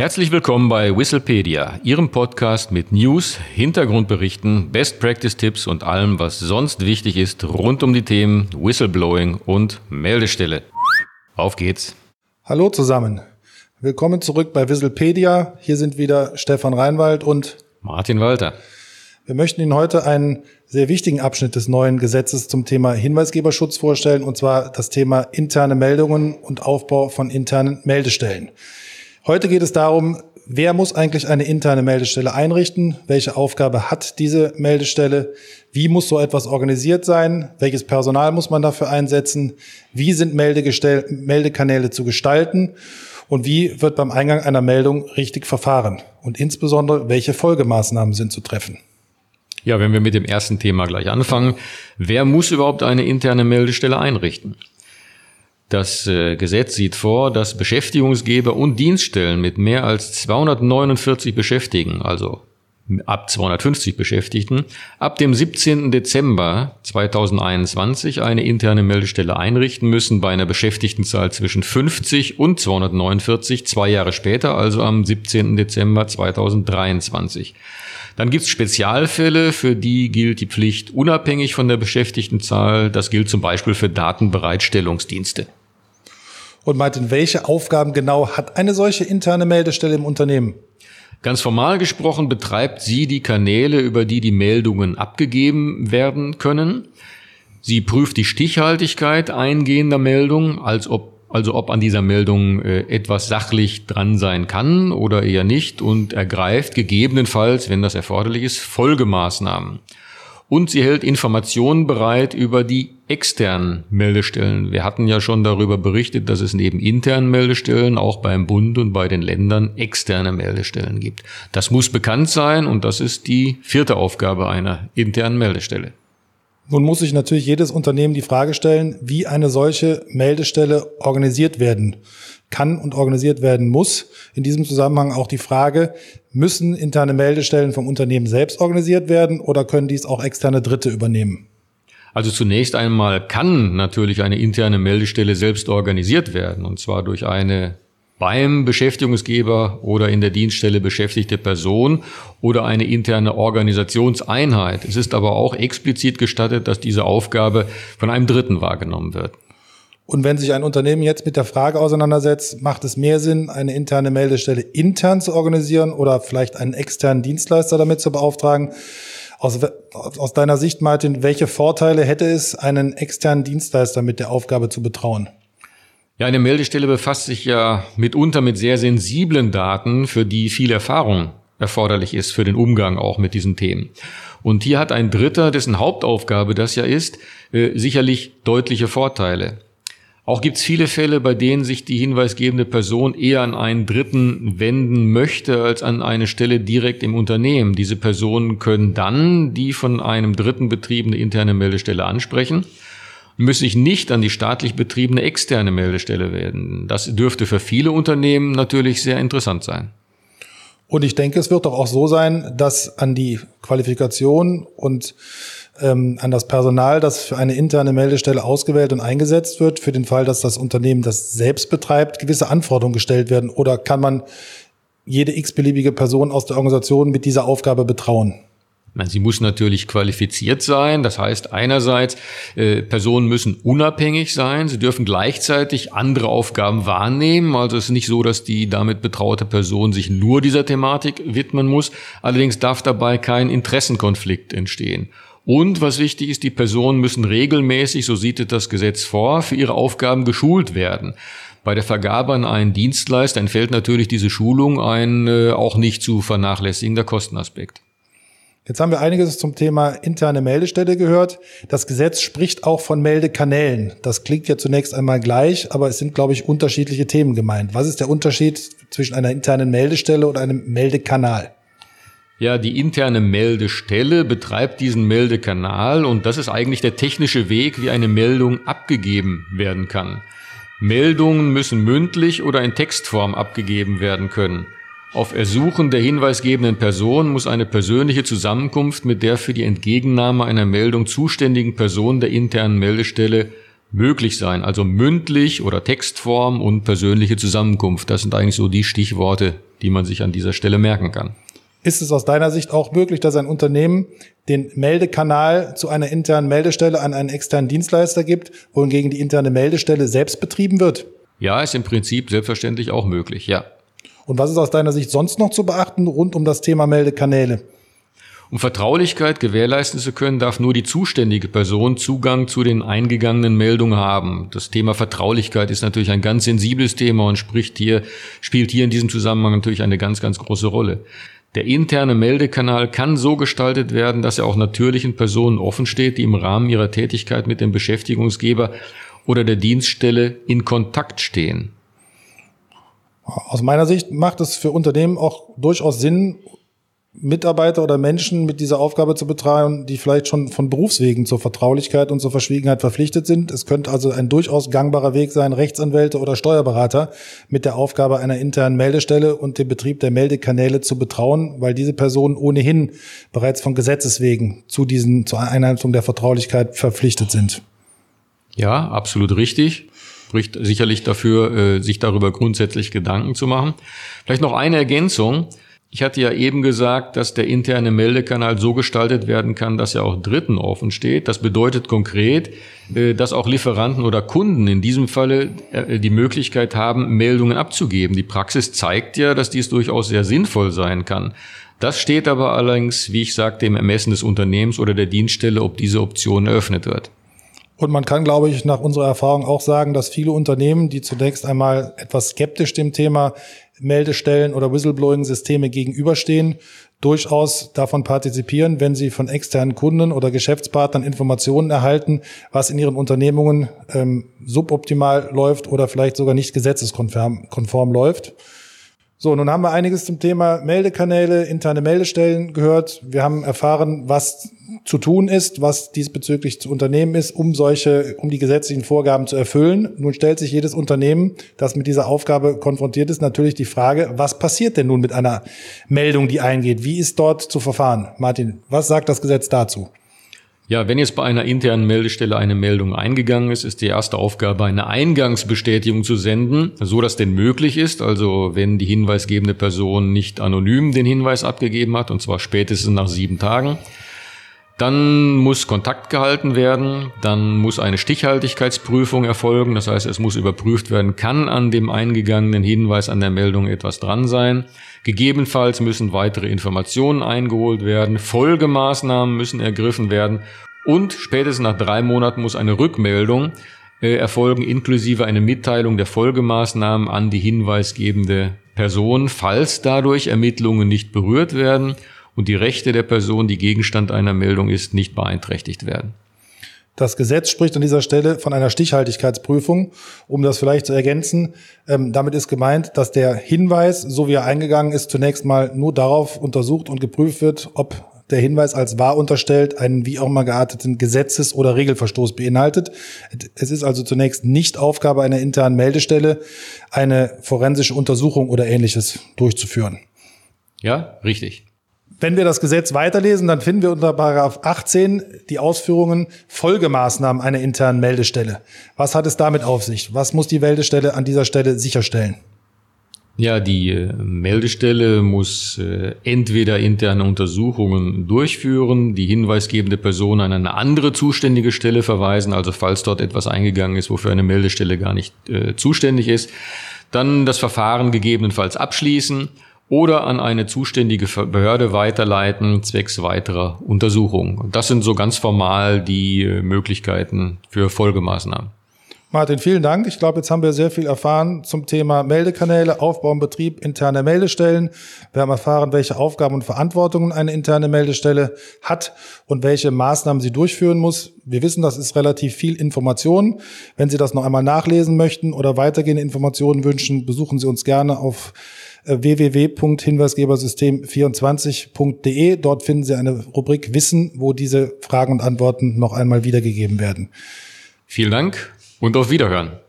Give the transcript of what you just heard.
Herzlich willkommen bei Whistlepedia, Ihrem Podcast mit News, Hintergrundberichten, Best Practice Tipps und allem, was sonst wichtig ist rund um die Themen Whistleblowing und Meldestelle. Auf geht's. Hallo zusammen. Willkommen zurück bei Whistlepedia. Hier sind wieder Stefan Reinwald und Martin Walter. Wir möchten Ihnen heute einen sehr wichtigen Abschnitt des neuen Gesetzes zum Thema Hinweisgeberschutz vorstellen, und zwar das Thema interne Meldungen und Aufbau von internen Meldestellen. Heute geht es darum, wer muss eigentlich eine interne Meldestelle einrichten? Welche Aufgabe hat diese Meldestelle? Wie muss so etwas organisiert sein? Welches Personal muss man dafür einsetzen? Wie sind Meldekanäle zu gestalten? Und wie wird beim Eingang einer Meldung richtig verfahren? Und insbesondere, welche Folgemaßnahmen sind zu treffen? Ja, wenn wir mit dem ersten Thema gleich anfangen. Wer muss überhaupt eine interne Meldestelle einrichten? Das äh, Gesetz sieht vor, dass Beschäftigungsgeber und Dienststellen mit mehr als 249 Beschäftigten, also ab 250 Beschäftigten, ab dem 17. Dezember 2021 eine interne Meldestelle einrichten müssen bei einer Beschäftigtenzahl zwischen 50 und 249, zwei Jahre später, also am 17. Dezember 2023. Dann gibt es Spezialfälle, für die gilt die Pflicht unabhängig von der Beschäftigtenzahl. Das gilt zum Beispiel für Datenbereitstellungsdienste. Und Martin, welche Aufgaben genau hat eine solche interne Meldestelle im Unternehmen? Ganz formal gesprochen betreibt sie die Kanäle, über die die Meldungen abgegeben werden können. Sie prüft die Stichhaltigkeit eingehender Meldungen, als ob also ob an dieser Meldung äh, etwas sachlich dran sein kann oder eher nicht und ergreift gegebenenfalls, wenn das erforderlich ist, Folgemaßnahmen. Und sie hält Informationen bereit über die externen Meldestellen. Wir hatten ja schon darüber berichtet, dass es neben internen Meldestellen auch beim Bund und bei den Ländern externe Meldestellen gibt. Das muss bekannt sein und das ist die vierte Aufgabe einer internen Meldestelle. Nun muss sich natürlich jedes Unternehmen die Frage stellen, wie eine solche Meldestelle organisiert werden kann und organisiert werden muss. In diesem Zusammenhang auch die Frage, müssen interne Meldestellen vom Unternehmen selbst organisiert werden oder können dies auch externe Dritte übernehmen? Also zunächst einmal kann natürlich eine interne Meldestelle selbst organisiert werden, und zwar durch eine beim Beschäftigungsgeber oder in der Dienststelle beschäftigte Person oder eine interne Organisationseinheit. Es ist aber auch explizit gestattet, dass diese Aufgabe von einem Dritten wahrgenommen wird. Und wenn sich ein Unternehmen jetzt mit der Frage auseinandersetzt, macht es mehr Sinn, eine interne Meldestelle intern zu organisieren oder vielleicht einen externen Dienstleister damit zu beauftragen? Aus, aus deiner Sicht, Martin, welche Vorteile hätte es, einen externen Dienstleister mit der Aufgabe zu betrauen? Ja, eine Meldestelle befasst sich ja mitunter mit sehr sensiblen Daten, für die viel Erfahrung erforderlich ist für den Umgang auch mit diesen Themen. Und hier hat ein Dritter, dessen Hauptaufgabe das ja ist, äh, sicherlich deutliche Vorteile. Auch gibt es viele Fälle, bei denen sich die hinweisgebende Person eher an einen Dritten wenden möchte als an eine Stelle direkt im Unternehmen. Diese Personen können dann die von einem Dritten betriebene interne Meldestelle ansprechen müsse ich nicht an die staatlich betriebene externe Meldestelle werden. Das dürfte für viele Unternehmen natürlich sehr interessant sein. Und ich denke, es wird doch auch so sein, dass an die Qualifikation und ähm, an das Personal, das für eine interne Meldestelle ausgewählt und eingesetzt wird, für den Fall, dass das Unternehmen das selbst betreibt, gewisse Anforderungen gestellt werden? Oder kann man jede x-beliebige Person aus der Organisation mit dieser Aufgabe betrauen? Sie muss natürlich qualifiziert sein. Das heißt, einerseits, äh, Personen müssen unabhängig sein. Sie dürfen gleichzeitig andere Aufgaben wahrnehmen. Also es ist nicht so, dass die damit betraute Person sich nur dieser Thematik widmen muss. Allerdings darf dabei kein Interessenkonflikt entstehen. Und was wichtig ist, die Personen müssen regelmäßig, so sieht das Gesetz vor, für ihre Aufgaben geschult werden. Bei der Vergabe an einen Dienstleister entfällt natürlich diese Schulung ein äh, auch nicht zu vernachlässigender Kostenaspekt. Jetzt haben wir einiges zum Thema interne Meldestelle gehört. Das Gesetz spricht auch von Meldekanälen. Das klingt ja zunächst einmal gleich, aber es sind, glaube ich, unterschiedliche Themen gemeint. Was ist der Unterschied zwischen einer internen Meldestelle und einem Meldekanal? Ja, die interne Meldestelle betreibt diesen Meldekanal und das ist eigentlich der technische Weg, wie eine Meldung abgegeben werden kann. Meldungen müssen mündlich oder in Textform abgegeben werden können. Auf Ersuchen der hinweisgebenden Person muss eine persönliche Zusammenkunft mit der für die Entgegennahme einer Meldung zuständigen Person der internen Meldestelle möglich sein. Also mündlich oder Textform und persönliche Zusammenkunft. Das sind eigentlich so die Stichworte, die man sich an dieser Stelle merken kann. Ist es aus deiner Sicht auch möglich, dass ein Unternehmen den Meldekanal zu einer internen Meldestelle an einen externen Dienstleister gibt, wohingegen die interne Meldestelle selbst betrieben wird? Ja, ist im Prinzip selbstverständlich auch möglich, ja. Und was ist aus deiner Sicht sonst noch zu beachten rund um das Thema Meldekanäle? Um Vertraulichkeit gewährleisten zu können, darf nur die zuständige Person Zugang zu den eingegangenen Meldungen haben. Das Thema Vertraulichkeit ist natürlich ein ganz sensibles Thema und spricht hier, spielt hier in diesem Zusammenhang natürlich eine ganz, ganz große Rolle. Der interne Meldekanal kann so gestaltet werden, dass er auch natürlichen Personen offen steht, die im Rahmen ihrer Tätigkeit mit dem Beschäftigungsgeber oder der Dienststelle in Kontakt stehen. Aus meiner Sicht macht es für Unternehmen auch durchaus Sinn, Mitarbeiter oder Menschen mit dieser Aufgabe zu betreiben, die vielleicht schon von Berufswegen zur Vertraulichkeit und zur Verschwiegenheit verpflichtet sind. Es könnte also ein durchaus gangbarer Weg sein, Rechtsanwälte oder Steuerberater mit der Aufgabe einer internen Meldestelle und dem Betrieb der Meldekanäle zu betrauen, weil diese Personen ohnehin bereits von Gesetzes wegen zu diesen, zur Einhaltung der Vertraulichkeit verpflichtet sind. Ja, absolut richtig spricht sicherlich dafür, äh, sich darüber grundsätzlich Gedanken zu machen. Vielleicht noch eine Ergänzung. Ich hatte ja eben gesagt, dass der interne Meldekanal so gestaltet werden kann, dass er auch Dritten offen steht. Das bedeutet konkret, äh, dass auch Lieferanten oder Kunden in diesem Falle äh, die Möglichkeit haben, Meldungen abzugeben. Die Praxis zeigt ja, dass dies durchaus sehr sinnvoll sein kann. Das steht aber allerdings, wie ich sagte, im Ermessen des Unternehmens oder der Dienststelle, ob diese Option eröffnet wird. Und man kann, glaube ich, nach unserer Erfahrung auch sagen, dass viele Unternehmen, die zunächst einmal etwas skeptisch dem Thema Meldestellen oder Whistleblowing-Systeme gegenüberstehen, durchaus davon partizipieren, wenn sie von externen Kunden oder Geschäftspartnern Informationen erhalten, was in ihren Unternehmungen ähm, suboptimal läuft oder vielleicht sogar nicht gesetzeskonform konform läuft. So, nun haben wir einiges zum Thema Meldekanäle, interne Meldestellen gehört. Wir haben erfahren, was zu tun ist, was diesbezüglich zu unternehmen ist, um solche, um die gesetzlichen Vorgaben zu erfüllen. Nun stellt sich jedes Unternehmen, das mit dieser Aufgabe konfrontiert ist, natürlich die Frage, was passiert denn nun mit einer Meldung, die eingeht? Wie ist dort zu verfahren? Martin, was sagt das Gesetz dazu? Ja, wenn jetzt bei einer internen Meldestelle eine Meldung eingegangen ist, ist die erste Aufgabe, eine Eingangsbestätigung zu senden, so dass denn möglich ist. Also wenn die hinweisgebende Person nicht anonym den Hinweis abgegeben hat, und zwar spätestens nach sieben Tagen. Dann muss Kontakt gehalten werden, dann muss eine Stichhaltigkeitsprüfung erfolgen, das heißt, es muss überprüft werden, kann an dem eingegangenen Hinweis an der Meldung etwas dran sein. Gegebenenfalls müssen weitere Informationen eingeholt werden, Folgemaßnahmen müssen ergriffen werden und spätestens nach drei Monaten muss eine Rückmeldung äh, erfolgen, inklusive eine Mitteilung der Folgemaßnahmen an die hinweisgebende Person, falls dadurch Ermittlungen nicht berührt werden und die Rechte der Person, die Gegenstand einer Meldung ist, nicht beeinträchtigt werden. Das Gesetz spricht an dieser Stelle von einer Stichhaltigkeitsprüfung. Um das vielleicht zu ergänzen, ähm, damit ist gemeint, dass der Hinweis, so wie er eingegangen ist, zunächst mal nur darauf untersucht und geprüft wird, ob der Hinweis als wahr unterstellt einen wie auch immer gearteten Gesetzes- oder Regelverstoß beinhaltet. Es ist also zunächst nicht Aufgabe einer internen Meldestelle, eine forensische Untersuchung oder ähnliches durchzuführen. Ja, richtig. Wenn wir das Gesetz weiterlesen, dann finden wir unter Paragraph 18 die Ausführungen Folgemaßnahmen einer internen Meldestelle. Was hat es damit auf sich? Was muss die Meldestelle an dieser Stelle sicherstellen? Ja, die äh, Meldestelle muss äh, entweder interne Untersuchungen durchführen, die hinweisgebende Person an eine andere zuständige Stelle verweisen, also falls dort etwas eingegangen ist, wofür eine Meldestelle gar nicht äh, zuständig ist, dann das Verfahren gegebenenfalls abschließen oder an eine zuständige Behörde weiterleiten, zwecks weiterer Untersuchung. Das sind so ganz formal die äh, Möglichkeiten für Folgemaßnahmen. Martin, vielen Dank. Ich glaube, jetzt haben wir sehr viel erfahren zum Thema Meldekanäle, Aufbau und Betrieb interner Meldestellen. Wir haben erfahren, welche Aufgaben und Verantwortungen eine interne Meldestelle hat und welche Maßnahmen sie durchführen muss. Wir wissen, das ist relativ viel Information. Wenn Sie das noch einmal nachlesen möchten oder weitergehende Informationen wünschen, besuchen Sie uns gerne auf www.hinweisgebersystem24.de. Dort finden Sie eine Rubrik Wissen, wo diese Fragen und Antworten noch einmal wiedergegeben werden. Vielen Dank und auf Wiederhören.